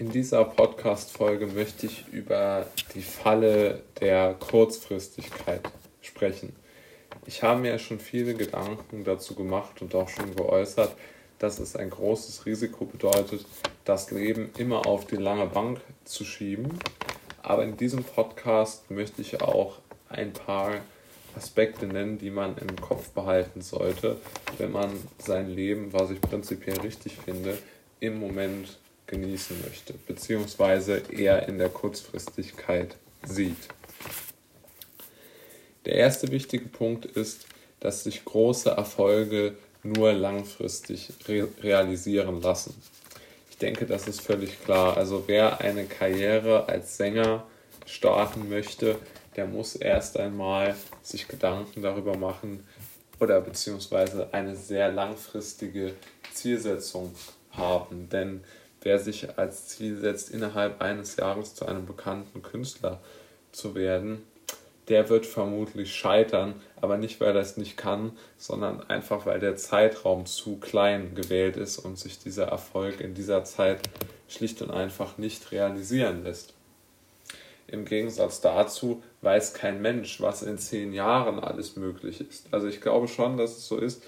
In dieser Podcast-Folge möchte ich über die Falle der Kurzfristigkeit sprechen. Ich habe mir schon viele Gedanken dazu gemacht und auch schon geäußert, dass es ein großes Risiko bedeutet, das Leben immer auf die lange Bank zu schieben. Aber in diesem Podcast möchte ich auch ein paar Aspekte nennen, die man im Kopf behalten sollte, wenn man sein Leben, was ich prinzipiell richtig finde, im Moment genießen möchte, beziehungsweise eher in der Kurzfristigkeit sieht. Der erste wichtige Punkt ist, dass sich große Erfolge nur langfristig re realisieren lassen. Ich denke, das ist völlig klar. Also wer eine Karriere als Sänger starten möchte, der muss erst einmal sich Gedanken darüber machen oder beziehungsweise eine sehr langfristige Zielsetzung haben. Denn wer sich als Ziel setzt, innerhalb eines Jahres zu einem bekannten Künstler zu werden, der wird vermutlich scheitern, aber nicht, weil er es nicht kann, sondern einfach, weil der Zeitraum zu klein gewählt ist und sich dieser Erfolg in dieser Zeit schlicht und einfach nicht realisieren lässt. Im Gegensatz dazu weiß kein Mensch, was in zehn Jahren alles möglich ist. Also ich glaube schon, dass es so ist,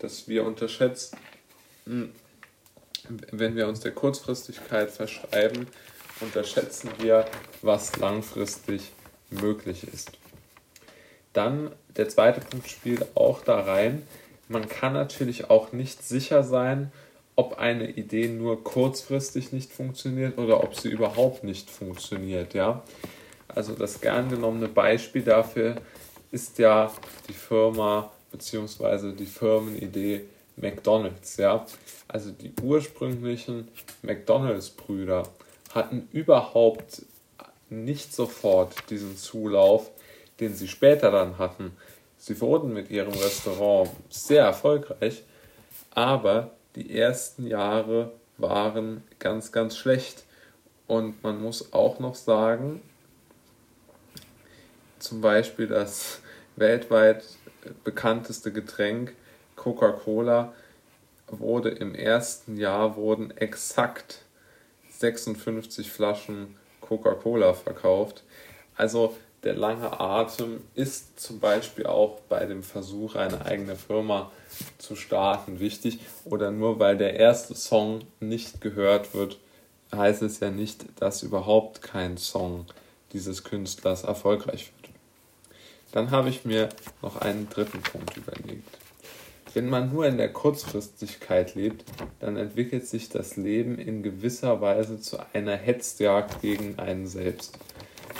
dass wir unterschätzen, wenn wir uns der Kurzfristigkeit verschreiben, unterschätzen wir, was langfristig möglich ist. Dann der zweite Punkt spielt auch da rein. Man kann natürlich auch nicht sicher sein, ob eine Idee nur kurzfristig nicht funktioniert oder ob sie überhaupt nicht funktioniert. Ja? Also das gern genommene Beispiel dafür ist ja die Firma bzw. die Firmenidee McDonald's. Ja? Also die ursprünglichen McDonald's-Brüder hatten überhaupt nicht sofort diesen Zulauf, den sie später dann hatten. Sie wurden mit ihrem Restaurant sehr erfolgreich, aber die ersten Jahre waren ganz, ganz schlecht. Und man muss auch noch sagen, zum Beispiel das weltweit bekannteste Getränk Coca-Cola wurde im ersten Jahr wurden exakt 56 Flaschen Coca-Cola verkauft. Also der lange Atem ist zum Beispiel auch bei dem Versuch, eine eigene Firma zu starten, wichtig. Oder nur weil der erste Song nicht gehört wird, heißt es ja nicht, dass überhaupt kein Song dieses Künstlers erfolgreich wird. Dann habe ich mir noch einen dritten Punkt überlegt. Wenn man nur in der Kurzfristigkeit lebt, dann entwickelt sich das Leben in gewisser Weise zu einer Hetzjagd gegen einen selbst.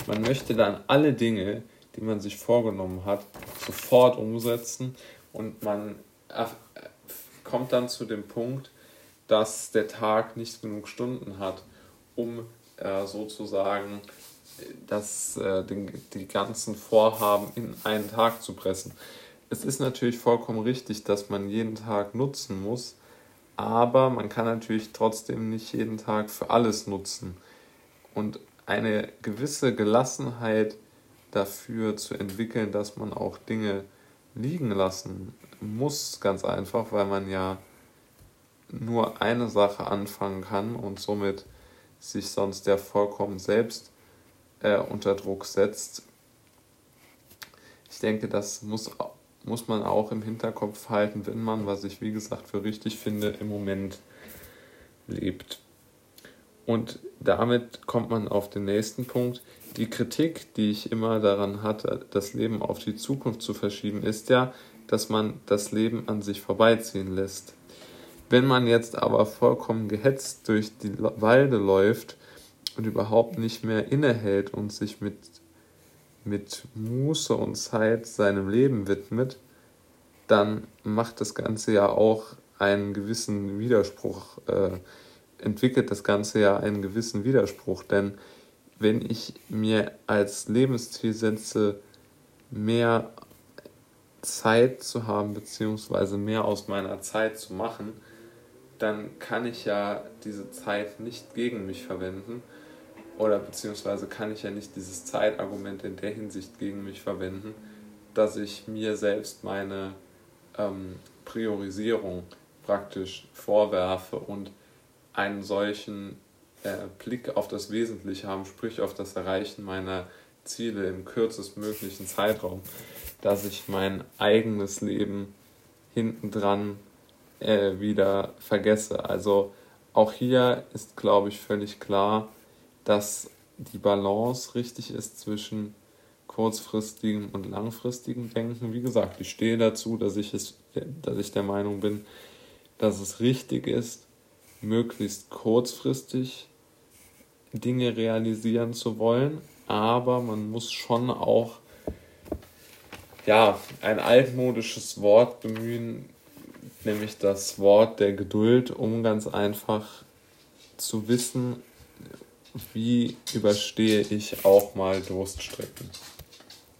Man möchte dann alle Dinge, die man sich vorgenommen hat, sofort umsetzen und man kommt dann zu dem Punkt, dass der Tag nicht genug Stunden hat, um äh, sozusagen das, äh, den, die ganzen Vorhaben in einen Tag zu pressen es ist natürlich vollkommen richtig, dass man jeden Tag nutzen muss, aber man kann natürlich trotzdem nicht jeden Tag für alles nutzen. Und eine gewisse Gelassenheit dafür zu entwickeln, dass man auch Dinge liegen lassen muss, ganz einfach, weil man ja nur eine Sache anfangen kann und somit sich sonst ja vollkommen selbst äh, unter Druck setzt. Ich denke, das muss muss man auch im Hinterkopf halten, wenn man, was ich wie gesagt für richtig finde, im Moment lebt. Und damit kommt man auf den nächsten Punkt. Die Kritik, die ich immer daran hatte, das Leben auf die Zukunft zu verschieben, ist ja, dass man das Leben an sich vorbeiziehen lässt. Wenn man jetzt aber vollkommen gehetzt durch die Walde läuft und überhaupt nicht mehr innehält und sich mit mit Muße und Zeit seinem Leben widmet, dann macht das Ganze ja auch einen gewissen Widerspruch, äh, entwickelt das Ganze ja einen gewissen Widerspruch. Denn wenn ich mir als Lebensziel setze, mehr Zeit zu haben, beziehungsweise mehr aus meiner Zeit zu machen, dann kann ich ja diese Zeit nicht gegen mich verwenden, oder beziehungsweise kann ich ja nicht dieses Zeitargument in der Hinsicht gegen mich verwenden, dass ich mir selbst meine ähm, Priorisierung praktisch vorwerfe und einen solchen äh, Blick auf das Wesentliche haben, sprich auf das Erreichen meiner Ziele im kürzestmöglichen Zeitraum, dass ich mein eigenes Leben hintendran äh, wieder vergesse. Also auch hier ist, glaube ich, völlig klar, dass die Balance richtig ist zwischen kurzfristigem und langfristigem Denken. Wie gesagt, ich stehe dazu, dass ich, es, dass ich der Meinung bin, dass es richtig ist, möglichst kurzfristig Dinge realisieren zu wollen, aber man muss schon auch ja, ein altmodisches Wort bemühen, nämlich das Wort der Geduld, um ganz einfach zu wissen, wie überstehe ich auch mal Durststrecken.